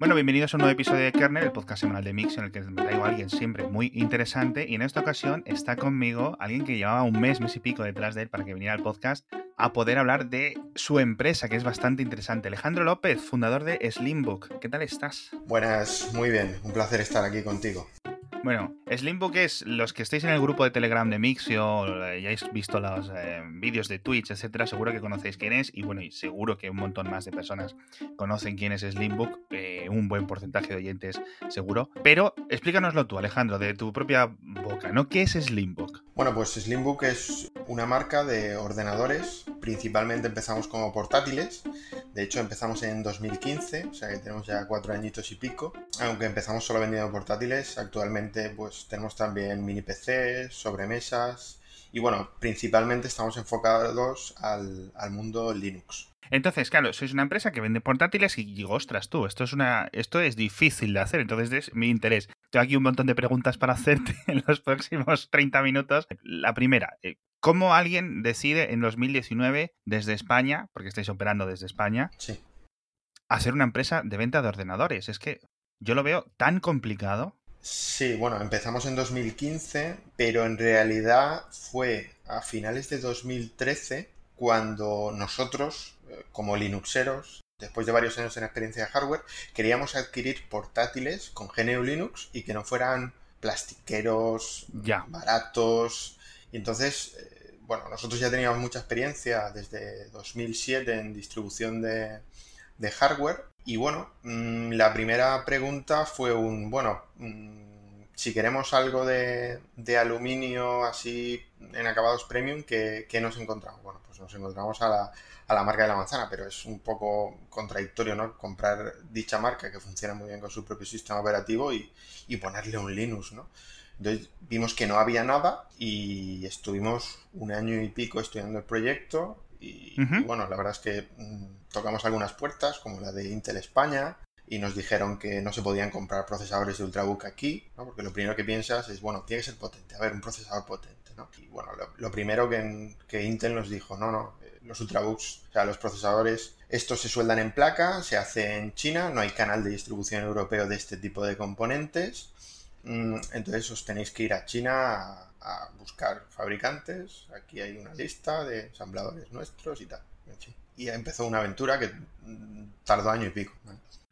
Bueno, bienvenidos a un nuevo episodio de Kernel, el podcast semanal de Mix, en el que me traigo a alguien siempre muy interesante. Y en esta ocasión está conmigo alguien que llevaba un mes, mes y pico detrás de él para que viniera al podcast a poder hablar de su empresa, que es bastante interesante. Alejandro López, fundador de Slimbook. ¿Qué tal estás? Buenas, muy bien. Un placer estar aquí contigo. Bueno, Slimbook es los que estéis en el grupo de Telegram de Mixio, hayáis visto los eh, vídeos de Twitch, etcétera, seguro que conocéis quién es y bueno, y seguro que un montón más de personas conocen quién es Slimbook, eh, un buen porcentaje de oyentes seguro. Pero explícanoslo tú, Alejandro, de tu propia boca, ¿no? ¿Qué es Slimbook? Bueno, pues Slimbook es una marca de ordenadores, principalmente empezamos como portátiles, de hecho empezamos en 2015, o sea que tenemos ya cuatro añitos y pico, aunque empezamos solo vendiendo portátiles, actualmente pues tenemos también mini PCs, sobremesas y bueno, principalmente estamos enfocados al, mundo Linux. Entonces, claro, sois una empresa que vende portátiles y digo, ostras, tú, esto es una, esto es difícil de hacer, entonces es mi interés. Tengo aquí un montón de preguntas para hacerte en los próximos 30 minutos. La primera, eh, ¿cómo alguien decide en 2019 desde España, porque estáis operando desde España, Sí. hacer una empresa de venta de ordenadores? Es que yo lo veo tan complicado. Sí, bueno, empezamos en 2015, pero en realidad fue a finales de 2013 cuando nosotros, eh, como Linuxeros, después de varios años en experiencia de hardware, queríamos adquirir portátiles con GNU Linux y que no fueran plastiqueros, Ya. baratos. Y entonces, eh, bueno, nosotros ya teníamos mucha experiencia desde 2007 en distribución de, de hardware. Y bueno, mm, la primera pregunta fue un, bueno, mm, si queremos algo de, de aluminio así en acabados premium, ¿qué, qué nos encontramos? Bueno, pues nos encontramos a la, a la marca de la manzana, pero es un poco contradictorio, ¿no? Comprar dicha marca que funciona muy bien con su propio sistema operativo y, y ponerle un Linux, ¿no? Entonces vimos que no había nada y estuvimos un año y pico estudiando el proyecto y, bueno, la verdad es que mm, tocamos algunas puertas, como la de Intel España, y nos dijeron que no se podían comprar procesadores de Ultrabook aquí, ¿no? Porque lo primero que piensas es, bueno, tiene que ser potente, a ver, un procesador potente, ¿no? Y bueno, lo, lo primero que, que Intel nos dijo, no, no, eh, los Ultrabooks, o sea, los procesadores, estos se sueldan en placa, se hace en China, no hay canal de distribución europeo de este tipo de componentes, entonces os tenéis que ir a China a, buscar fabricantes, aquí hay una lista de ensambladores nuestros y tal, en fin. Y empezó una aventura que mm, tardó año y pico.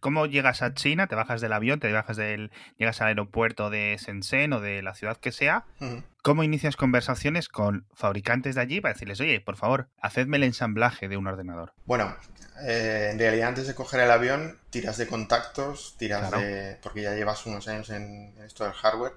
¿Cómo llegas a China? ¿Te bajas del avión? ¿Te bajas del. llegas al aeropuerto de Shenzhen o de la ciudad que sea? ¿Cómo inicias conversaciones con fabricantes de allí para decirles, oye, por favor, hacedme el ensamblaje de un ordenador? Bueno, eh, en realidad antes de coger el avión tiras de contactos, tiras Claro. de... porque ya llevas unos años en esto del hardware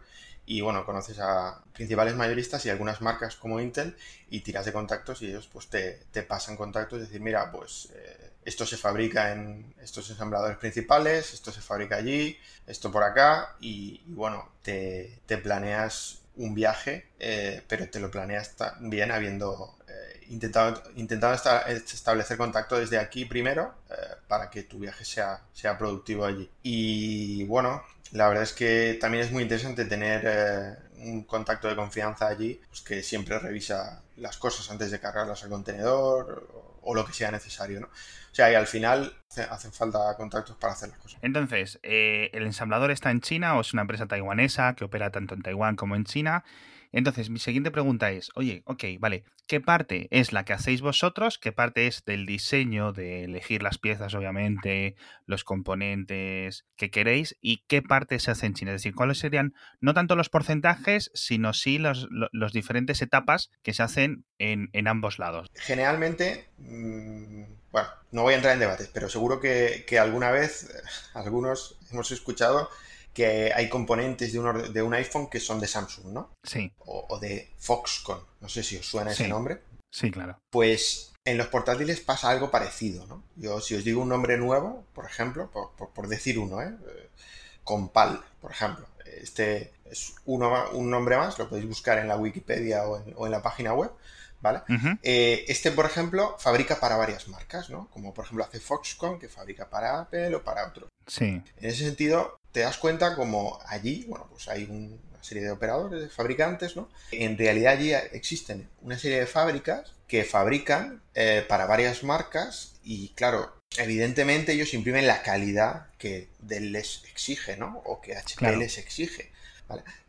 y bueno, conoces a principales mayoristas y algunas marcas como Intel y tiras de contactos y ellos pues te, te pasan contactos y decir, mira, pues eh, esto se fabrica en estos ensambladores principales, esto se fabrica allí, esto por acá y, bueno, te, planeas un viaje, eh, pero te lo planeas bien habiendo eh, intentado, intentado esta- establecer contacto desde aquí primero eh, para que tu viaje sea, sea productivo allí. Y bueno, la verdad es que también es muy interesante tener eh, un contacto de confianza allí, pues que siempre revisa las cosas antes de cargarlas al contenedor o, lo que sea necesario, ¿no? O sea, y al final hace- hacen falta contactos para hacer las cosas. Entonces, eh, ¿el ensamblador está en China o es una empresa taiwanesa que opera tanto en Taiwán como en China? Entonces, mi siguiente pregunta es, oye, ok, vale, ¿qué parte es la que hacéis vosotros? ¿Qué parte es del diseño, de elegir las piezas, obviamente, los componentes que queréis? ¿Y qué parte se hace en China? Es decir, ¿cuáles serían no tanto los porcentajes, sino sí lo- los diferentes etapas que se hacen en, en ambos lados? Generalmente, mm, bueno, no voy a entrar en debates, pero seguro que, que alguna vez algunos hemos escuchado que hay componentes de un, orde- de un iPhone que son de Samsung, ¿no? Sí, O, o de Foxconn, no sé si os suena ese nombre. sí, claro. Pues en los portátiles pasa algo parecido, ¿no? Yo, si os digo un nombre nuevo, por ejemplo, por, por- por decir uno, ¿eh? Eh, Compal, por ejemplo. Este es uno, un nombre más, lo podéis buscar en la Wikipedia o en, o en la página web, ¿vale? Eh, este, por ejemplo, fabrica para varias marcas, ¿no? Como por ejemplo hace Foxconn, que fabrica para Apple o para otros. Sí, En ese sentido, te das cuenta como allí, bueno, pues hay un- una serie de operadores, de fabricantes, ¿no? En realidad allí existen una serie de fábricas que fabrican eh, para varias marcas y claro, evidentemente ellos imprimen la calidad que Dell les exige, ¿no? O que HP les exige.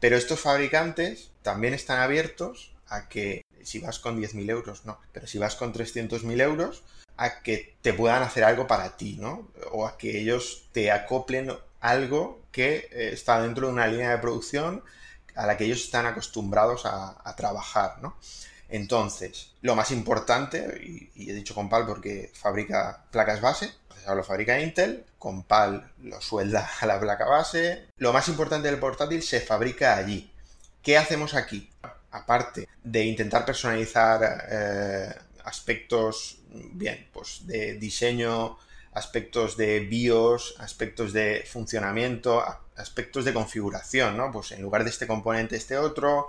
Pero estos fabricantes también están abiertos a que si vas con 10.000 euros, no, pero si vas con 300.000 euros, a que te puedan hacer algo para ti, ¿no? O a que ellos te acoplen algo que eh, está dentro de una línea de producción a la que ellos están acostumbrados a, trabajar, ¿no? Entonces, lo más importante, y, he dicho Compal porque fabrica placas base, lo fabrica Intel, Compal lo suelda a la placa base. Lo más importante del portátil se fabrica allí. ¿Qué hacemos aquí? Aparte de intentar personalizar eh, aspectos, bien, pues de diseño, aspectos de BIOS, aspectos de funcionamiento, aspectos de configuración, ¿no? Pues en lugar de este componente, este otro.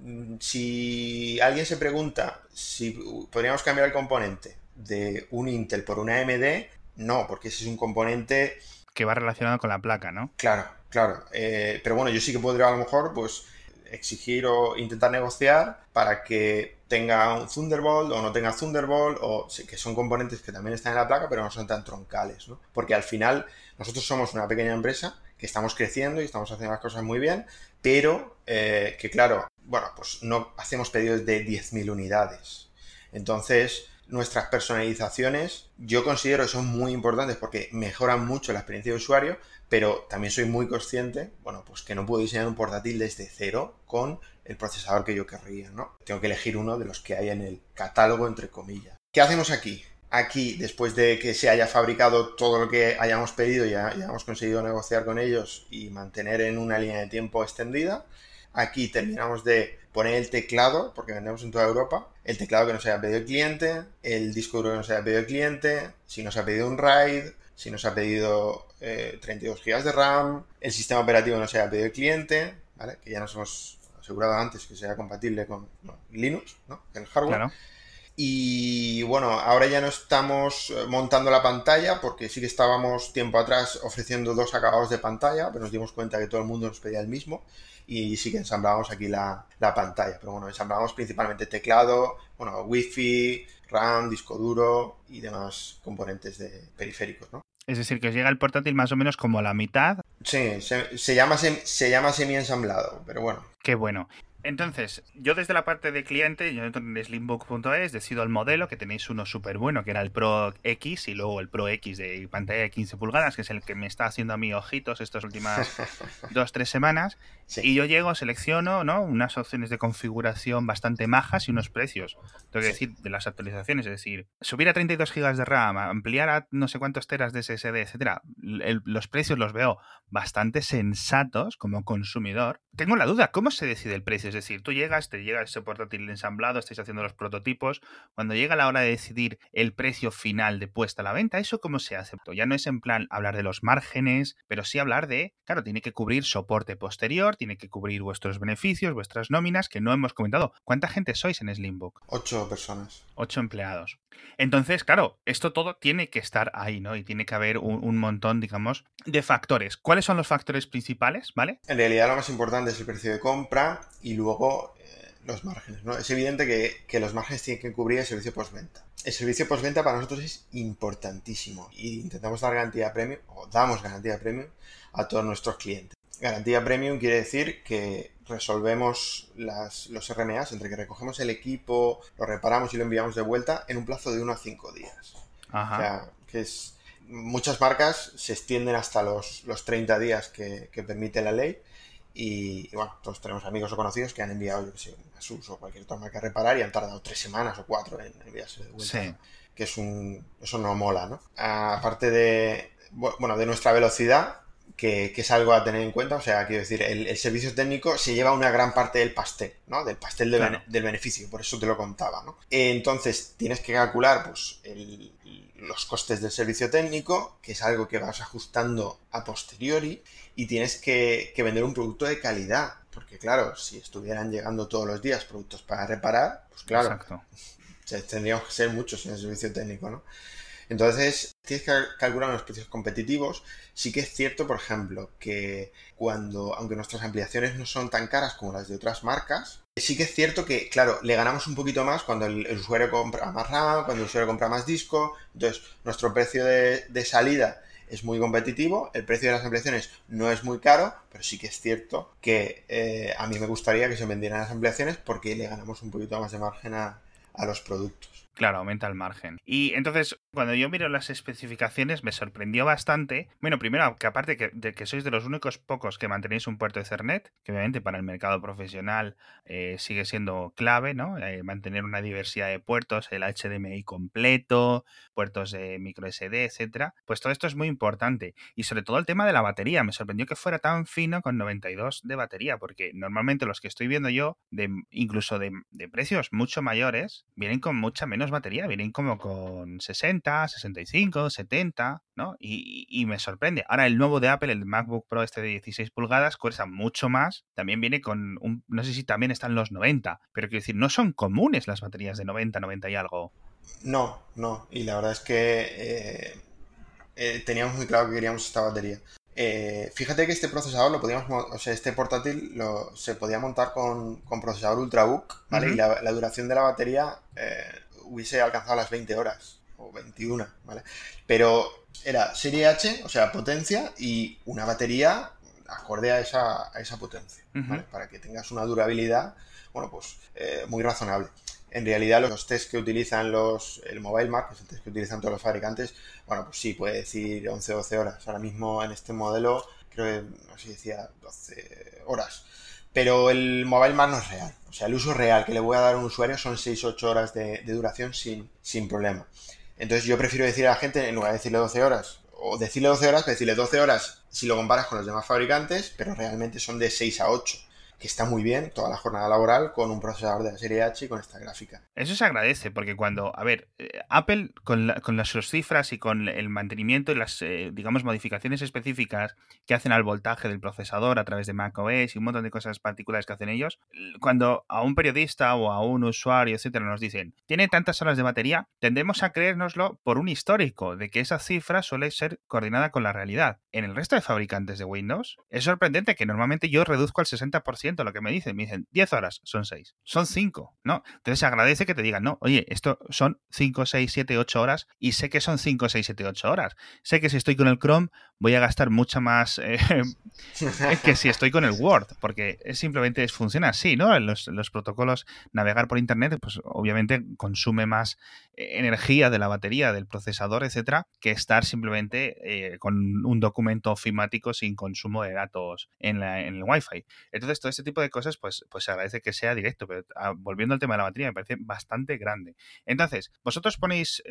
Mm, si alguien se pregunta si podríamos cambiar el componente de un Intel por una AMD, no, porque ese es un componente... Que va relacionado con la placa, ¿no? Claro, claro. Eh, pero bueno, yo sí que podría a lo mejor, pues, exigir o intentar negociar para que tenga un Thunderbolt o no tenga Thunderbolt, o que son componentes que también están en la placa, pero no son tan troncales. Porque al final nosotros somos una pequeña empresa que estamos creciendo y estamos haciendo las cosas muy bien, pero eh, que claro, bueno, pues no hacemos pedidos de 10.000 unidades. Entonces, nuestras personalizaciones yo considero que son muy importantes porque mejoran mucho la experiencia de usuario, pero también soy muy consciente, bueno, pues que no puedo diseñar un portátil desde cero con el procesador que yo querría, ¿no? Tengo que elegir uno de los que hay en el catálogo, entre comillas. ¿Qué hacemos aquí? Aquí, después de que se haya fabricado todo lo que hayamos pedido, ya, ya hemos conseguido negociar con ellos y mantener en una línea de tiempo extendida, aquí terminamos de poner el teclado, porque vendemos en toda Europa, el teclado que nos haya pedido el cliente, el disco duro que nos haya pedido el cliente, si nos ha pedido un RAID, si nos ha pedido 32 GB de RAM, el sistema operativo nos haya pedido el cliente, ¿vale? que ya nos hemos asegurado antes que sea compatible con Linux, ¿no? el hardware. Y bueno, ahora ya no estamos eh, montando la pantalla porque sí que estábamos tiempo atrás ofreciendo dos acabados de pantalla, pero nos dimos cuenta que todo el mundo nos pedía el mismo y sí que ensamblábamos aquí la, la pantalla. Pero bueno, ensamblábamos principalmente teclado, bueno, wifi, RAM, disco duro y demás componentes de periféricos, ¿no? Es decir, que os llega el portátil más o menos como a la mitad. Sí, se, se llama, se llama semi-ensamblado, pero bueno. Qué bueno. Entonces, yo desde la parte de cliente, yo en slimbook.es decido el modelo, que tenéis uno súper bueno, que era el Pro X, y luego el Pro X de pantalla de 15 pulgadas, que es el que me está haciendo a mí ojitos estas últimas dos, tres semanas. Y yo llego, selecciono ¿no? unas opciones de configuración bastante majas y unos precios. Tengo que decir, de las actualizaciones, es decir, subir a 32 GB de RAM, ampliar a no sé cuántos teras de SSD, etcétera. los precios los veo bastante sensatos como consumidor. Tengo la duda, ¿cómo se decide el precio? Es decir, tú llegas, te llega ese portátil ensamblado, estáis haciendo los prototipos. Cuando llega la hora de decidir el precio final de puesta a la venta, ¿eso cómo se hace? Ya no es en plan hablar de los márgenes, pero sí hablar de, claro, tiene que cubrir soporte posterior, tiene que cubrir vuestros beneficios, vuestras nóminas, que no hemos comentado. ¿Cuánta gente sois en Slimbook? Ocho personas. Ocho empleados. Entonces, claro, esto todo tiene que estar ahí, ¿no? Y tiene que haber un, montón, digamos, de factores. ¿Cuáles son los factores principales, ¿vale? En realidad lo más importante es el precio de compra y luego eh, los márgenes, ¿no? Es evidente que, los márgenes tienen que cubrir el servicio postventa. El servicio postventa para nosotros es importantísimo y intentamos dar garantía premium o damos garantía premium a todos nuestros clientes. Garantía premium quiere decir que resolvemos las, los RMAs entre que recogemos el equipo, lo reparamos y lo enviamos de vuelta en un plazo de 1 a 5 días. O sea, que es. Muchas marcas se extienden hasta los, los 30 días que, permite la ley. Y, bueno, todos tenemos amigos o conocidos que han enviado, yo que sé, Asus o cualquier otra marca a reparar y han tardado tres semanas o cuatro en enviarse de vuelta. Que es un. Eso no mola, ¿no? Aparte de. Bueno, de nuestra velocidad, que, es algo a tener en cuenta. O sea, quiero decir, el, servicio técnico se lleva una gran parte del pastel, ¿no? Del pastel del beneficio, por eso te lo contaba, ¿no? Entonces, tienes que calcular, pues, los costes del servicio técnico, que es algo que vas ajustando a posteriori, y tienes que, vender un producto de calidad. Porque, claro, si estuvieran llegando todos los días productos para reparar, pues claro, Exacto. tendríamos que ser muchos en el servicio técnico, ¿no? Entonces, tienes que calcular unos precios competitivos. Sí que es cierto, por ejemplo, que cuando, aunque nuestras ampliaciones no son tan caras como las de otras marcas, Sí que es cierto que, claro, le ganamos un poquito más cuando el, usuario compra más RAM, cuando el usuario compra más disco. Entonces, nuestro precio de, salida es muy competitivo, el precio de las ampliaciones no es muy caro, pero sí que es cierto que eh, a mí me gustaría que se vendieran las ampliaciones porque le ganamos un poquito más de margen a los productos. Claro, aumenta el margen. Y entonces, cuando yo miro las especificaciones, me sorprendió bastante. Bueno, primero, que aparte de que sois de los únicos pocos que mantenéis un puerto Ethernet, que obviamente para el mercado profesional eh, sigue siendo clave, ¿no? Eh, mantener una diversidad de puertos, el HDMI completo, puertos de micro SD, etcétera. Pues todo esto es muy importante. Y sobre todo el tema de la batería. Me sorprendió que fuera tan fino con 92 de batería, porque normalmente los que estoy viendo yo, de, incluso de, de precios mucho mayores, vienen con mucha menos batería, vienen como con 60, 65, 70, ¿no? Y, me sorprende. Ahora el nuevo de Apple, el MacBook Pro este de 16 pulgadas, cuesta mucho más. También viene con un, no sé si también están los 90, pero quiero decir, no son comunes las baterías de 90, 90 y algo. No, no. Y la verdad es que eh, eh, teníamos muy claro que queríamos esta batería. Eh, fíjate que este procesador lo podíamos, o sea, este portátil lo, se podía montar con, procesador Ultrabook, ¿vale? Y la, duración de la batería hubiese alcanzado las 20 horas o 21, ¿vale? Pero era serie H, o sea, potencia y una batería acorde a esa, a esa potencia, ¿vale? Para que tengas una durabilidad, bueno, pues eh, muy razonable. En realidad los test que utilizan los, el Mobile Mark, que es el test que utilizan todos los fabricantes, bueno, pues sí, puede decir 11 o 12 horas. Ahora mismo en este modelo, creo que, no sé si decía 12 horas. Pero el Mobile Mark no es real. O sea, el uso real que le voy a dar a un usuario son 6-8 horas de, duración sin, sin problema. Entonces yo prefiero decir a la gente, en lugar de decirle 12 horas, o decirle 12 horas, decirle 12 horas si lo comparas con los demás fabricantes, pero realmente son de 6 a 8 que está muy bien toda la jornada laboral con un procesador de la serie H y con esta gráfica. Eso se agradece porque cuando, a ver, eh, Apple con, con las sus cifras y con el mantenimiento y las, eh, digamos, modificaciones específicas que hacen al voltaje del procesador a través de macOS y un montón de cosas particulares que hacen ellos, cuando a un periodista o a un usuario, etcétera, nos dicen, tiene tantas horas de batería, tendemos a creérnoslo por un histórico de que esa cifra suele ser coordinada con la realidad. En el resto de fabricantes de Windows, es sorprendente que normalmente yo reduzco al 60% lo que me dicen. Me dicen 10 horas, son 6. Son 5, ¿no? Entonces se agradece que te digan, no, oye, esto son 5, 6, 7, 8 horas y sé que son 5, 6, 7, 8 horas. Sé que si estoy con el Chrome voy a gastar mucha más eh, que si estoy con el Word, porque simplemente funciona así, ¿no? Los, los protocolos, navegar por Internet, pues obviamente consume más energía de la batería, del procesador, etcétera, que estar simplemente eh, con un documento ofimático sin consumo de datos en, la, en el Wi-Fi. Entonces, todo este tipo de cosas, pues, pues se agradece que sea directo, pero ah, volviendo al tema de la batería, me parece bastante grande. Entonces, vosotros ponéis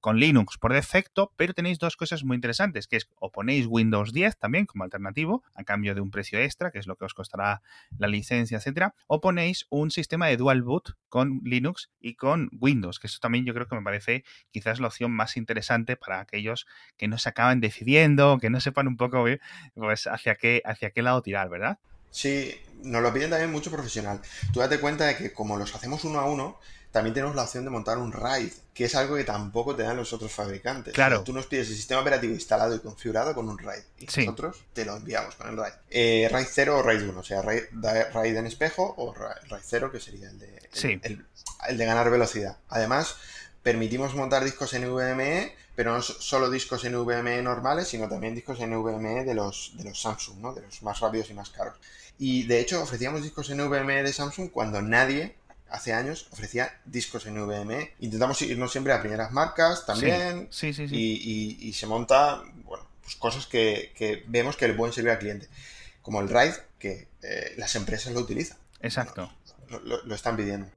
con Linux por defecto, pero tenéis dos cosas muy interesantes, que es o ponéis Windows 10 también como alternativo, a cambio de un precio extra, que es lo que os costará la licencia, etcétera, o ponéis un sistema de dual boot con Linux y con Windows, que eso también yo creo que me parece quizás la opción más interesante para aquellos que no se acaban decidiendo, que no sepan un poco eh, pues hacia qué, hacia qué lado tirar, ¿verdad? Sí, nos lo piden también mucho profesional. Tú date cuenta de que como los hacemos uno a uno, también tenemos la opción de montar un RAID, que es algo que tampoco te dan los otros fabricantes. Claro. tú nos pides el sistema operativo instalado y configurado con un RAID. Y nosotros te lo enviamos con el RAID. Eh, RAID 0 o RAID 1, o sea, RAID, en espejo o RAID 0, que sería el de, el, de ganar velocidad. Además, permitimos montar discos NVMe, pero no solo discos NVMe normales, sino también discos NVMe de los, de los Samsung, ¿no? de los más rápidos y más caros. Y de hecho ofrecíamos discos NVMe de Samsung cuando nadie hace años ofrecía discos en NVMe. Intentamos irnos siempre a primeras marcas también. Sí, sí, sí. Y, se monta, bueno, pues cosas que, vemos que le pueden servir al cliente. Como el RAID, que eh, las empresas lo utilizan. Exacto. lo están pidiendo.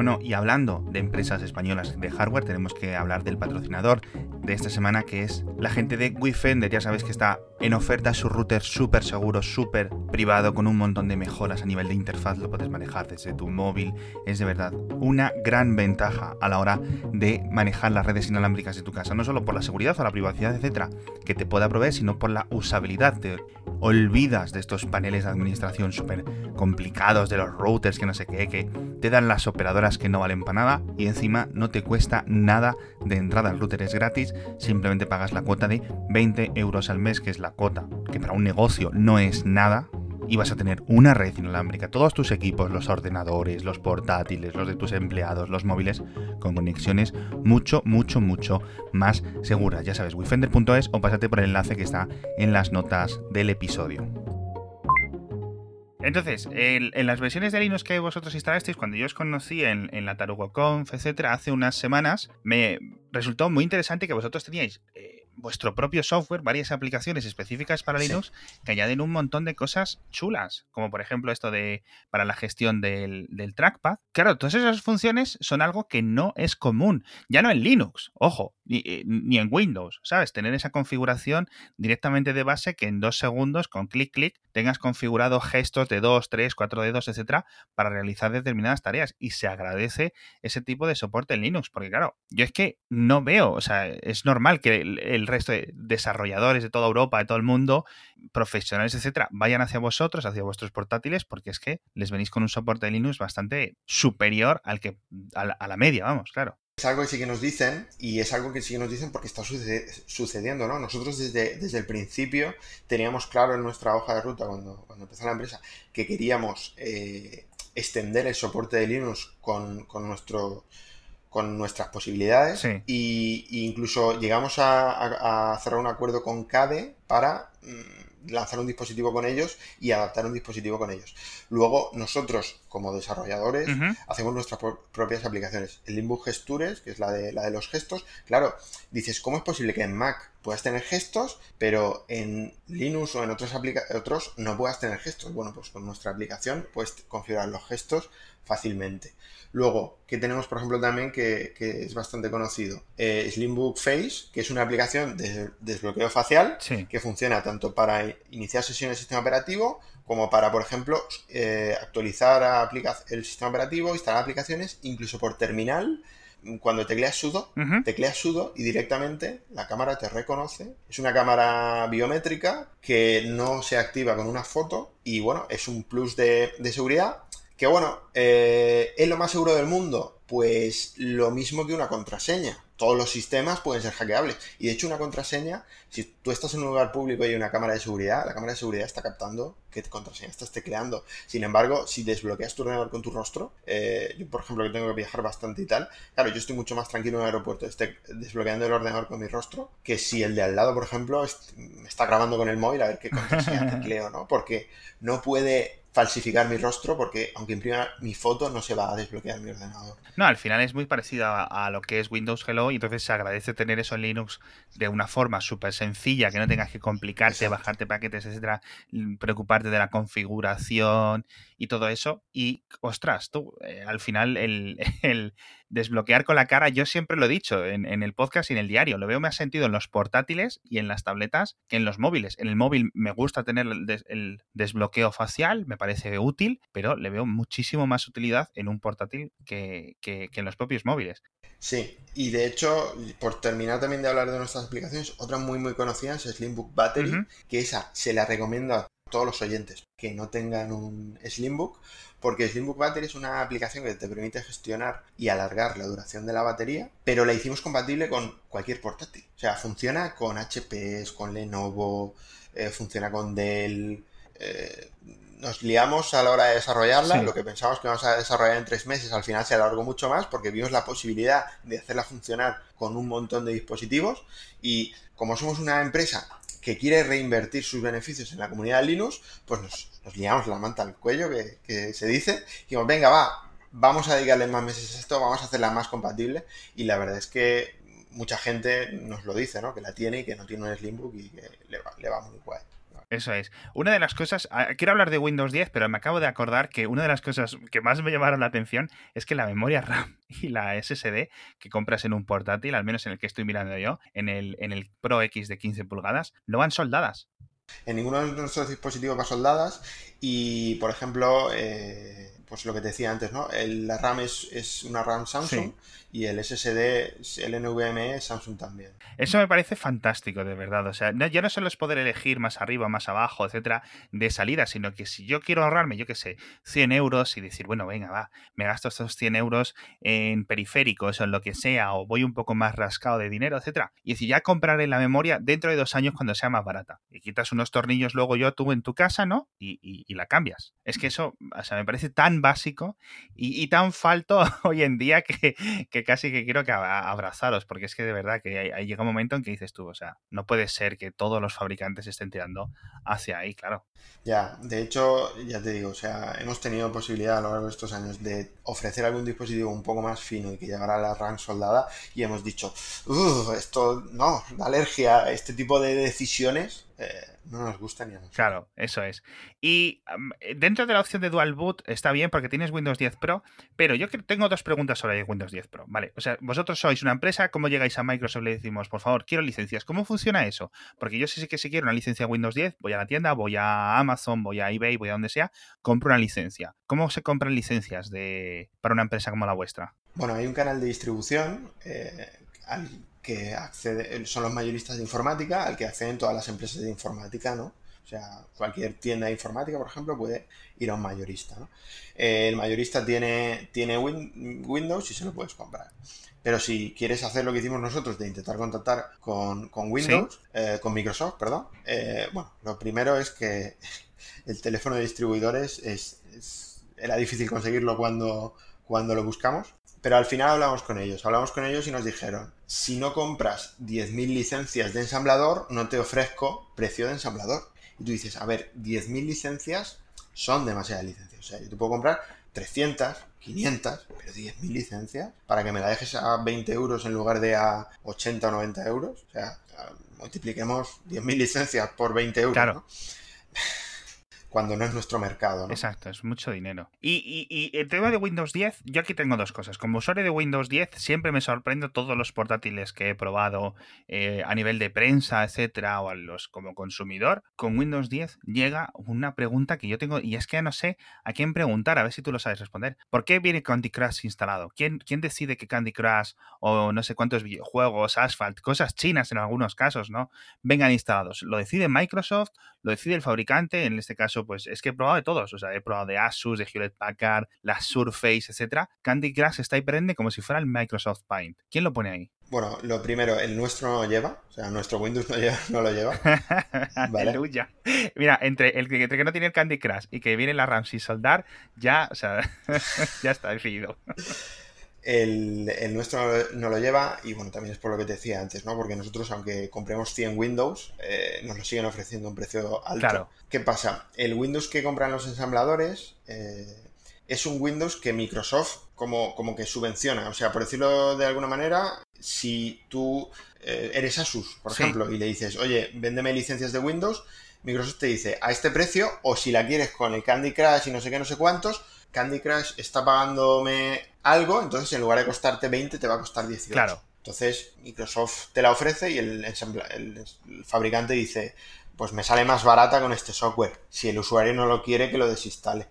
Bueno, y hablando de empresas españolas de hardware, tenemos que hablar del patrocinador de esta semana, que es la gente de Wifender. Ya sabéis que está en oferta su router súper seguro, súper privado, con un montón de mejoras a nivel de interfaz. Lo puedes manejar desde tu móvil. Es de verdad una gran ventaja a la hora de manejar las redes inalámbricas de tu casa. No solo por la seguridad o la privacidad, etcétera, que te pueda proveer, sino por la usabilidad. Te olvidas de estos paneles de administración súper complicados, de los routers que no sé qué, que te dan las operadoras que no valen para nada y encima no te cuesta nada de entrada. El router es gratis, simplemente pagas la cuota de 20 euros al mes, que es la cuota, que para un negocio no es nada y vas a tener una red inalámbrica, todos tus equipos, los ordenadores, los portátiles, los de tus empleados, los móviles, con conexiones mucho, mucho, mucho más seguras. Ya sabes, wifender.es o pásate por el enlace que está en las notas del episodio. Entonces, en, las versiones de Linux que vosotros instalasteis, cuando yo os conocí en, en la TarugoConf, etcétera, hace unas semanas, me resultó muy interesante que vosotros teníais eh, vuestro propio software, varias aplicaciones específicas para Linux que añaden un montón de cosas chulas, como por ejemplo esto de para la gestión del, trackpad. Claro, todas esas funciones son algo que no es común, ya no en Linux, ojo, ni, eh, ni en Windows, ¿sabes? Tener esa configuración directamente de base que en dos segundos con clic clic tengas configurado gestos de dos, tres, cuatro dedos, etcétera, para realizar determinadas tareas. Y se agradece ese tipo de soporte en Linux, porque claro, yo es que no veo, o sea, es normal que el resto de desarrolladores de toda Europa, de todo el mundo, profesionales, etcétera, vayan hacia vosotros, hacia vuestros portátiles, porque es que les venís con un soporte de Linux bastante superior al que a la, media, vamos, claro. Es algo que sí que nos dicen, y es algo que sí que nos dicen porque está sucediendo, ¿no? Nosotros desde, desde el principio teníamos claro en nuestra hoja de ruta, cuando, cuando empezó la empresa, que queríamos eh, extender el soporte de Linux con, con nuestro con nuestras posibilidades y, incluso llegamos a, cerrar un acuerdo con CADE para mm, lanzar un dispositivo con ellos y adaptar un dispositivo con ellos. Luego nosotros como desarrolladores hacemos nuestras propias aplicaciones. El Limbo Gestures, que es la de, la de los gestos, claro, dices, ¿cómo es posible que en Mac puedas tener gestos, pero en Linux o en otros, otros no puedas tener gestos? Bueno, pues con nuestra aplicación puedes configurar los gestos fácilmente. Luego, que tenemos, por ejemplo, también que, es bastante conocido, eh, Slimbook Face, que es una aplicación de desbloqueo facial que funciona tanto para iniciar sesiones de sistema operativo como para, por ejemplo, eh, actualizar el sistema operativo, instalar aplicaciones, incluso por terminal. Cuando tecleas sudo, tecleas sudo y directamente la cámara te reconoce. Es una cámara biométrica que no se activa con una foto y bueno, es un plus de, de seguridad que bueno, eh, ¿es lo más seguro del mundo? Pues lo mismo que una contraseña. Todos los sistemas pueden ser hackeables. Y de hecho, una contraseña, si tú estás en un lugar público y hay una cámara de seguridad, la cámara de seguridad está captando qué contraseña estás tecleando. Sin embargo, si desbloqueas tu ordenador con tu rostro, eh, yo por ejemplo que tengo que viajar bastante y tal, claro, yo estoy mucho más tranquilo en el aeropuerto, esté desbloqueando el ordenador con mi rostro, que si el de al lado, por ejemplo, me está grabando con el móvil a ver qué contraseña tecleo, ¿no? Porque no puede falsificar mi rostro porque aunque imprima mi foto no se va a desbloquear mi ordenador. No, al final es muy parecido a, lo que es Windows Hello y entonces se agradece tener eso en Linux de una forma súper sencilla, que no tengas que complicarte, bajarte paquetes, etcétera, preocuparte de la configuración y todo eso. Y, ostras, tú, eh, al final el, el, desbloquear con la cara, yo siempre lo he dicho en, el podcast y en el diario, lo veo más sentido en los portátiles y en las tabletas que en los móviles. En el móvil me gusta tener el, desbloqueo facial, me parece útil, pero le veo muchísimo más utilidad en un portátil que, en los propios móviles. Sí, y de hecho, por terminar también de hablar de nuestras aplicaciones, otra muy muy conocida es Slimbook Battery, que esa se la recomiendo todos los oyentes que no tengan un Slimbook, porque Slimbook Battery es una aplicación que te permite gestionar y alargar la duración de la batería, pero la hicimos compatible con cualquier portátil. O sea, funciona con HP, con Lenovo, eh, funciona con Dell. Eh, nos liamos a la hora de desarrollarla, lo que pensamos que vamos a desarrollar en tres meses, al final se alargó mucho más porque vimos la posibilidad de hacerla funcionar con un montón de dispositivos y como somos una empresa que quiere reinvertir sus beneficios en la comunidad de Linux, pues nos, liamos la manta al cuello, que, se dice, y venga, va, vamos a dedicarle más meses a esto, vamos a hacerla más compatible, y la verdad es que mucha gente nos lo dice, ¿no? Que la tiene y que no tiene un Slimbook y que le va, le va muy guay. Eso es. Una de las cosas, ah, quiero hablar de Windows 10, pero me acabo de acordar que una de las cosas que más me llamaron la atención es que la memoria RAM y la SSD que compras en un portátil, al menos en el que estoy mirando yo, en el, en el Pro X de 15 pulgadas, no van soldadas. En ninguno de nuestros dispositivos va soldadas y, por ejemplo, eh, pues lo que te decía antes, ¿no? la RAM es, una RAM Samsung y el SSD, el NVMe, Samsung también. Eso me parece fantástico, de verdad. O sea, ya no solo es poder elegir más arriba, más abajo, etcétera, de salida, sino que si yo quiero ahorrarme, yo qué sé, 100 euros y decir, bueno, venga, va, me gasto estos 100 euros en periféricos o en lo que sea, o voy un poco más rascado de dinero, etcétera, y decir, ya compraré la memoria dentro de dos años cuando sea más barata. Y quitas unos tornillos luego yo tú en tu casa, ¿no? Y, la cambias. Es que eso, o sea, me parece tan básico y, tan falto hoy en día que, casi que quiero que abrazaros, porque es que de verdad que ahí llega un momento en que dices tú, o sea, no puede ser que todos los fabricantes estén tirando hacia ahí, claro. Ya, de hecho, ya te digo, o sea, hemos tenido posibilidad a lo largo de estos años de ofrecer algún dispositivo un poco más fino y que llegara a la RAM soldada y hemos dicho, esto no, da alergia, este tipo de decisiones eh, no nos gusta ni a nosotros. Claro, eso es. Y dentro de la opción de Dual Boot está bien porque tienes Windows 10 Pro, pero yo tengo dos preguntas sobre Windows 10 Pro. Vale, o sea, vosotros sois una empresa, ¿cómo llegáis a Microsoft y le decimos, por favor, quiero licencias? ¿Cómo funciona eso? Porque yo sé que si quiero una licencia Windows 10, voy a la tienda, voy a Amazon, voy a eBay, voy a donde sea, compro una licencia. ¿Cómo se compran licencias de, para una empresa como la vuestra? Bueno, hay un canal de distribución eh, al que accede, son los mayoristas de informática, al que acceden todas las empresas de informática, ¿no? O sea, cualquier tienda de informática, por ejemplo, puede ir a un mayorista, ¿no? el mayorista tiene, tiene Windows y se lo puedes comprar. Pero si quieres hacer lo que hicimos nosotros de intentar contactar con, Windows, eh, con Microsoft, perdón, eh, bueno, lo primero es que el teléfono de distribuidores es, era difícil conseguirlo cuando, cuando lo buscamos. Pero al final hablamos con ellos, hablamos con ellos y nos dijeron, si no compras 10.000 licencias de ensamblador, no te ofrezco precio de ensamblador. Y tú dices, a ver, 10.000 licencias son demasiadas licencias. O sea, yo te puedo comprar 300, 500, pero 10.000 licencias para que me la dejes a 20 euros en lugar de a 80 o 90 euros. O sea, multipliquemos 10.000 licencias por 20 euros. Claro cuando no es nuestro mercado. ¿no? Exacto, es mucho dinero. Y, el tema de Windows 10, yo aquí tengo dos cosas. Como usuario de Windows 10, siempre me sorprendo todos los portátiles que he probado eh, a nivel de prensa, etcétera, o a los como consumidor. Con Windows 10 llega una pregunta que yo tengo, y es que ya no sé a quién preguntar, a ver si tú lo sabes responder. ¿Por qué viene Candy Crush instalado? ¿Quién, quién decide que Candy Crush o no sé cuántos videojuegos, Asphalt, cosas chinas en algunos casos, ¿no? Vengan instalados. ¿Lo decide Microsoft? ¿Lo decide el fabricante? En este caso, pues es que he probado de todos. O sea, he probado de Asus, de Hewlett Packard, la Surface, etcétera. Candy Crush está ahí prende como si fuera el Microsoft Paint. ¿Quién lo pone ahí? Bueno, lo primero, el nuestro no lo lleva, o sea, nuestro Windows no, lo lleva. Aleluya. Mira, entre el que, no tiene el Candy Crush y que viene la RAM sin soldar, ya, o sea, ya está decidido. El, nuestro no lo lleva y bueno, también es por lo que te decía antes, ¿no? Porque nosotros, aunque compremos 100 Windows, eh, nos lo siguen ofreciendo a un precio alto. Claro. ¿Qué pasa? El Windows que compran los ensambladores eh, es un Windows que Microsoft como, como que subvenciona. O sea, por decirlo de alguna manera, si tú eh, eres Asus, por ejemplo, y le dices, oye, véndeme licencias de Windows, Microsoft te dice a este precio, o si la quieres con el Candy Crush y no sé qué, no sé cuántos, Candy Crush está pagándome algo, entonces en lugar de costarte 20 te va a costar 18. Claro. Entonces Microsoft te la ofrece y el, el, fabricante dice, pues me sale más barata con este software. Si el usuario no lo quiere, que lo desinstale.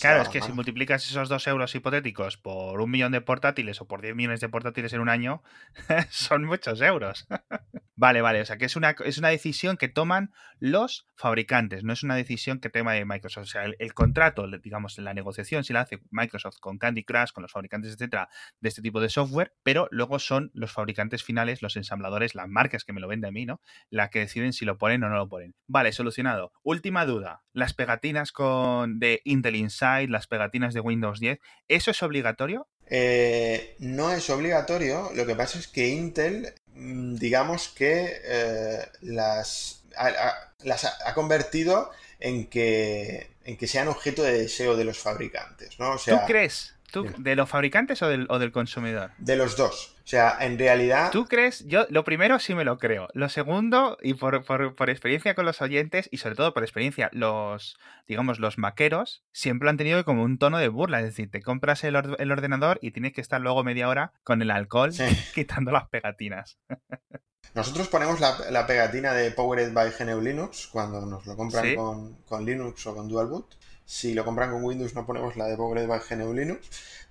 Claro, es que si multiplicas esos dos euros hipotéticos por un millón de portátiles o por 10 millones de portátiles en un año, son muchos euros. Vale, vale, o sea que es una, es una decisión que toman los fabricantes, no es una decisión que toma de Microsoft. O sea, el, contrato, digamos, la negociación si la hace Microsoft con Candy Crush, con los fabricantes, etcétera, de este tipo de software, pero luego son los fabricantes finales, los ensambladores, las marcas que me lo venden a mí, ¿no? Las que deciden si lo ponen o no lo ponen. Vale, solucionado. Última duda, las pegatinas con de Intel Inside, las pegatinas de Windows 10, ¿eso es obligatorio? Eh, no es obligatorio, lo que pasa es que Intel Mm, digamos que eh, las, ha, las ha, convertido en que, en que sean objeto de deseo de los fabricantes, ¿no? ¿Tú crees? ¿De los fabricantes o del, o del consumidor? De los dos. O sea, en realidad. ¿Tú crees? Yo, lo primero sí me lo creo. Lo segundo, y por, por, experiencia con los oyentes, y sobre todo por experiencia, los, digamos, los maqueros, siempre han tenido como un tono de burla. Es decir, te compras el, el ordenador y tienes que estar luego media hora con el alcohol quitando las pegatinas. Nosotros ponemos la, pegatina de Powered by GNU Linux cuando nos lo compran con, con, Linux o con Dual Boot. Si lo compran con Windows no ponemos la de Powered by GNU Linux.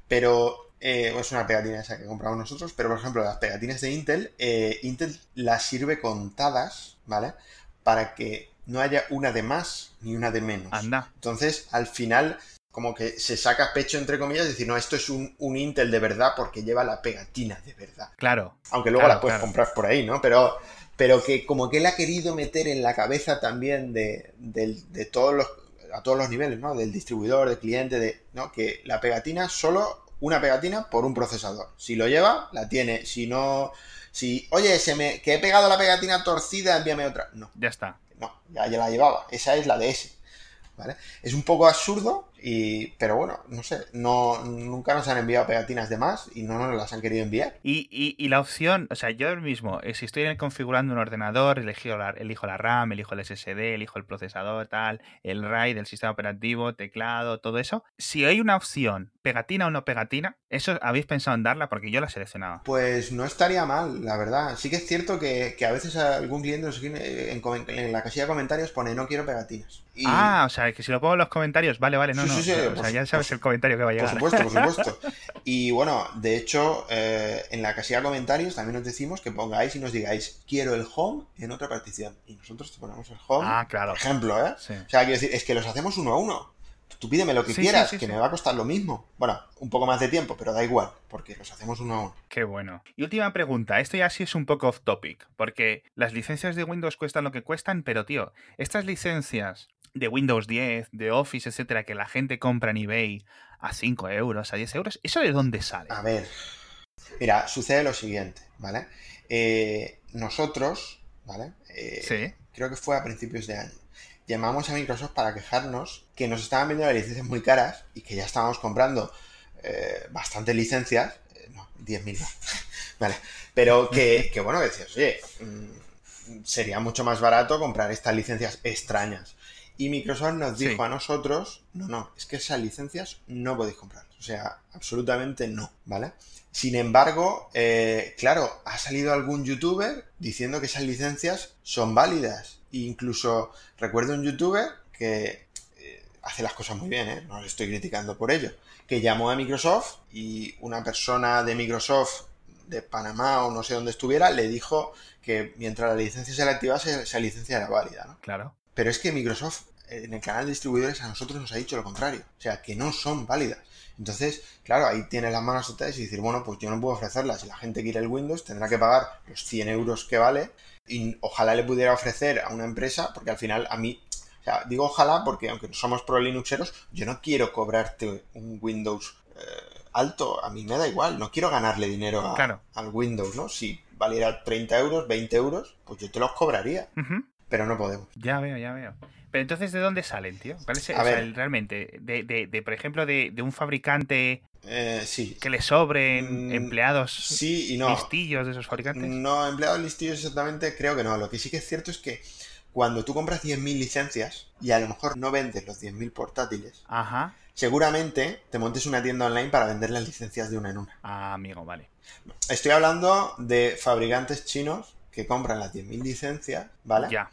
Pero eh, es una pegatina esa que compramos nosotros, pero por ejemplo, las pegatinas de Intel, eh, Intel las sirve contadas, ¿vale? Para que no haya una de más ni una de menos. Anda. Entonces, al final, como que se saca pecho, entre comillas, decir, no, esto es un, un Intel de verdad porque lleva la pegatina de verdad. Claro. Aunque luego claro, la puedes claro. comprar por ahí, ¿no? Pero, pero que como que él ha querido meter en la cabeza también de, de todos los, a todos los niveles, ¿no? Del distribuidor, del cliente, de, ¿no? Que la pegatina solo una pegatina por un procesador. Si lo lleva, la tiene. Si no, si, oye, se me, que he pegado la pegatina torcida, envíame otra. No, Ya está. no, ya, ya la llevaba. Esa es la de ese. ¿Vale? Es un poco absurdo, y, pero bueno, no sé, no, nunca nos han enviado pegatinas de más y no nos las han querido enviar. Y, y- y la opción, o sea, yo mismo, eh, si estoy configurando un ordenador, elijo la, elijo la RAM, elijo el SSD, elijo el procesador, tal, el RAID, el sistema operativo, teclado, todo eso. Si hay una opción, pegatina o no pegatina, ¿eso habéis pensado en darla? Porque yo la seleccionaba. Pues no estaría mal, la verdad. Sí que es cierto que, que a veces algún cliente escribe en, la casilla de comentarios pone no quiero pegatinas. Y, Ah, o sea, que si lo pongo en los comentarios, vale, vale, no, Sí, no. Sí, sí, o sea, por- ya sabes por- el comentario que va a Por llegar. supuesto, por supuesto. Y bueno, de hecho, eh, en la casilla de comentarios también os decimos que pongáis y nos digáis quiero el home en otra partición. Y nosotros te ponemos el home, Ah, claro. por ejemplo, ¿eh? Sí. O sea, quiero decir, es que los hacemos uno a uno. Tú pídeme lo que Sí, quieras, sí, que me va a costar lo mismo. Bueno, un poco más de tiempo, pero da igual, porque los hacemos uno a uno. Qué bueno. Y última pregunta, esto ya sí es un poco off topic, porque las licencias de Windows cuestan lo que cuestan, pero tío, estas licencias de Windows 10, de Office, etcétera, que la gente compra en eBay a 5 euros, a 10 euros, ¿eso de dónde sale? A ver, mira, sucede lo siguiente, ¿vale? Eh, nosotros, ¿vale? Eh, Sí. creo que fue a principios de año. Llamamos a Microsoft para quejarnos que nos estaban vendiendo las licencias muy caras y que ya estábamos comprando eh, bastantes licencias. eh, no, 10.000 no. vale. Pero que, que bueno, decías, oye, mm, sería mucho más barato comprar estas licencias extrañas. Y Microsoft nos Sí. dijo a nosotros, no, no, es que esas licencias no podéis comprar. O sea, absolutamente no, ¿vale? Sin embargo, eh, claro, ha salido algún youtuber diciendo que esas licencias son válidas. E incluso recuerdo un youtuber que eh, hace las cosas muy bien, ¿eh? no le estoy criticando por ello, que llamó a Microsoft y una persona de Microsoft de Panamá o no sé dónde estuviera le dijo que mientras la licencia se le activase, esa licencia era válida, ¿no? Claro. Pero es que Microsoft en el canal de distribuidores a nosotros nos ha dicho lo contrario. O sea, que no son válidas. Entonces, claro, ahí tiene las manos atadas y decir, bueno, pues yo no puedo ofrecerlas. Si la gente quiere el Windows, tendrá que pagar los 100 euros que vale. Y ojalá le pudiera ofrecer a una empresa, porque al final a mí, o sea, digo ojalá porque aunque somos pro Linuxeros, yo no quiero cobrarte un Windows eh, alto. A mí me da igual. No quiero ganarle dinero a- Claro. al Windows, ¿no? Si valiera 30 euros, 20 euros, pues yo te los cobraría. Pero no podemos. Ya veo, ya veo. Pero entonces, ¿de dónde salen, tío? ¿Cuál es, o sea, el- realmente, de, de, de, por ejemplo, de, de un fabricante Eh, sí. que le sobren Mm, empleados Sí y no. listillos de esos fabricantes? No, empleados listillos exactamente, creo que no. Lo que sí que es cierto es que cuando tú compras 10.000 licencias y a lo mejor no vendes los 10.000 portátiles, Ajá. seguramente te montes una tienda online para vender las licencias de una en una. Ah, amigo, vale. Estoy hablando de fabricantes chinos que compran las 10.000 licencias, ¿vale? Ya.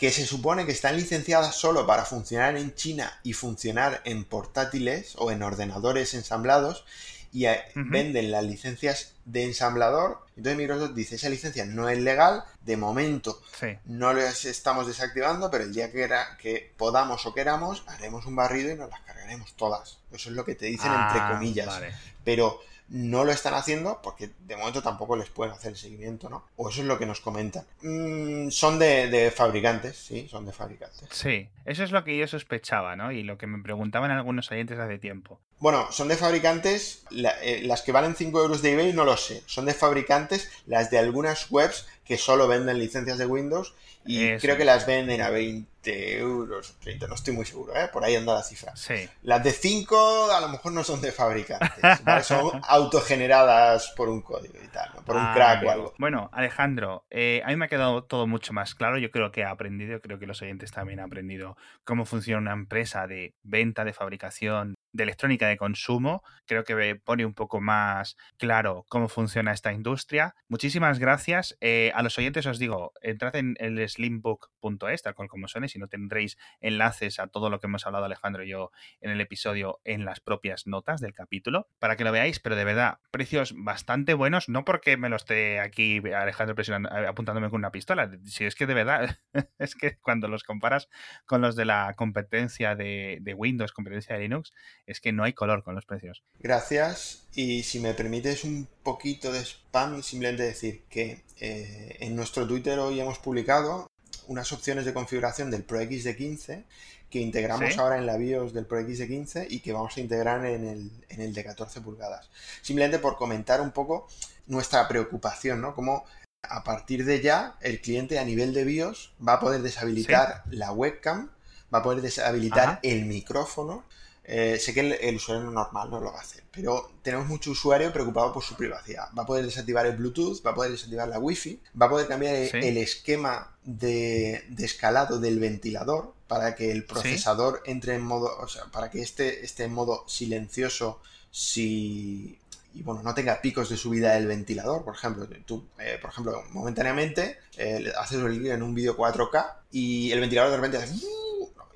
Que se supone que están licenciadas solo para funcionar en China y funcionar en portátiles o en ordenadores ensamblados y eh, venden las licencias de ensamblador. Entonces Microsoft dice, esa licencia no es legal, de momento Sí. no las estamos desactivando, pero el día que, era, que podamos o queramos, haremos un barrido y nos las cargaremos todas. Eso es lo que te dicen entre Ah, comillas. Vale. Pero no lo están haciendo porque de momento tampoco les pueden hacer el seguimiento, ¿no? O eso es lo que nos comentan. Mm, son de, de fabricantes, sí, son de fabricantes. Sí, eso es lo que yo sospechaba, ¿no? Y lo que me preguntaban algunos oyentes hace tiempo. Bueno, son de fabricantes, la- eh, las que valen 5 euros de eBay no lo sé. Son de fabricantes las de algunas webs que solo venden licencias de Windows y Eso creo que las venden a 20 euros, 30, no estoy muy seguro, ¿eh? Por ahí anda la cifra. Sí. Las de 5 a lo mejor no son de fabricantes, ¿vale? Son autogeneradas por un código y tal, ¿no? por un Ah, crack o algo. Bueno, Alejandro, eh, a mí me ha quedado todo mucho más claro. Yo creo que he aprendido, creo que los oyentes también han aprendido cómo funciona una empresa de venta, de fabricación de electrónica de consumo. Creo que pone un poco más claro cómo funciona esta industria. Muchísimas gracias. Eh, a los oyentes os digo, entrad en el slimbook.es, tal cual como son, y no tendréis enlaces a todo lo que hemos hablado Alejandro y yo en el episodio en las propias notas del capítulo, para que lo veáis, pero de verdad, precios bastante buenos, no porque me lo esté aquí Alejandro eh, apuntándome con una pistola, si es que de verdad, es que cuando los comparas con los de la competencia de Windows, competencia de Linux, es que no hay color con los precios. Gracias. Y si me permites un poquito de spam, simplemente decir que eh, en nuestro Twitter hoy hemos publicado unas opciones de configuración del Pro XD15 que integramos ahora en la BIOS del Pro XD15 y que vamos a integrar en el, en el de 14 pulgadas. Simplemente por comentar un poco nuestra preocupación, ¿no? Como a partir de ya el cliente a nivel de BIOS va a poder deshabilitar la webcam, va a poder deshabilitar el micrófono eh, sé que el, usuario normal no lo va a hacer, pero tenemos mucho usuario preocupado por su privacidad. Va a poder desactivar el Bluetooth, va a poder desactivar la Wi-Fi, va a poder cambiar el esquema de, escalado del ventilador para que el procesador entre en modo, o sea, para que este esté en modo silencioso si y bueno, no tenga picos de subida del ventilador, por ejemplo, tú, eh, por ejemplo, momentáneamente eh, haces el en un vídeo 4K y el ventilador de repente hace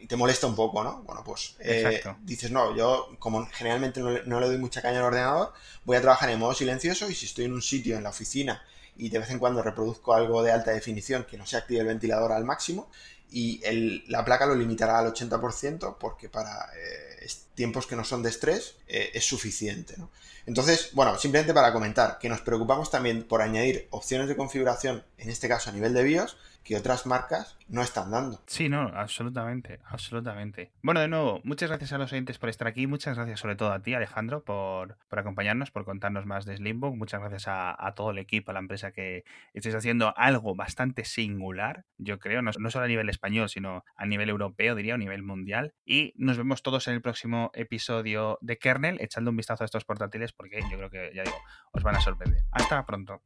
y te molesta un poco, ¿no? Bueno, pues eh, dices, no, yo como generalmente no, le doy mucha caña al ordenador, voy a trabajar en modo silencioso y si estoy en un sitio, en la oficina, y de vez en cuando reproduzco algo de alta definición que no se active el ventilador al máximo, y la placa lo limitará al 80% porque para eh, tiempos que no son de estrés eh, es suficiente. ¿no? Entonces, bueno, simplemente para comentar que nos preocupamos también por añadir opciones de configuración, en este caso a nivel de BIOS, que otras marcas no están dando. Sí, no, absolutamente, absolutamente. Bueno, de nuevo, muchas gracias a los oyentes por estar aquí, muchas gracias sobre todo a ti, Alejandro, por, acompañarnos, por contarnos más de Slimbook, muchas gracias a, todo el equipo, a la empresa que estáis haciendo algo bastante singular, yo creo, no, no solo a nivel español, sino a nivel europeo, diría, a nivel mundial. Y nos vemos todos en el próximo episodio de Kernel, echando un vistazo a estos portátiles porque yo creo que, ya digo, os van a sorprender. Hasta pronto.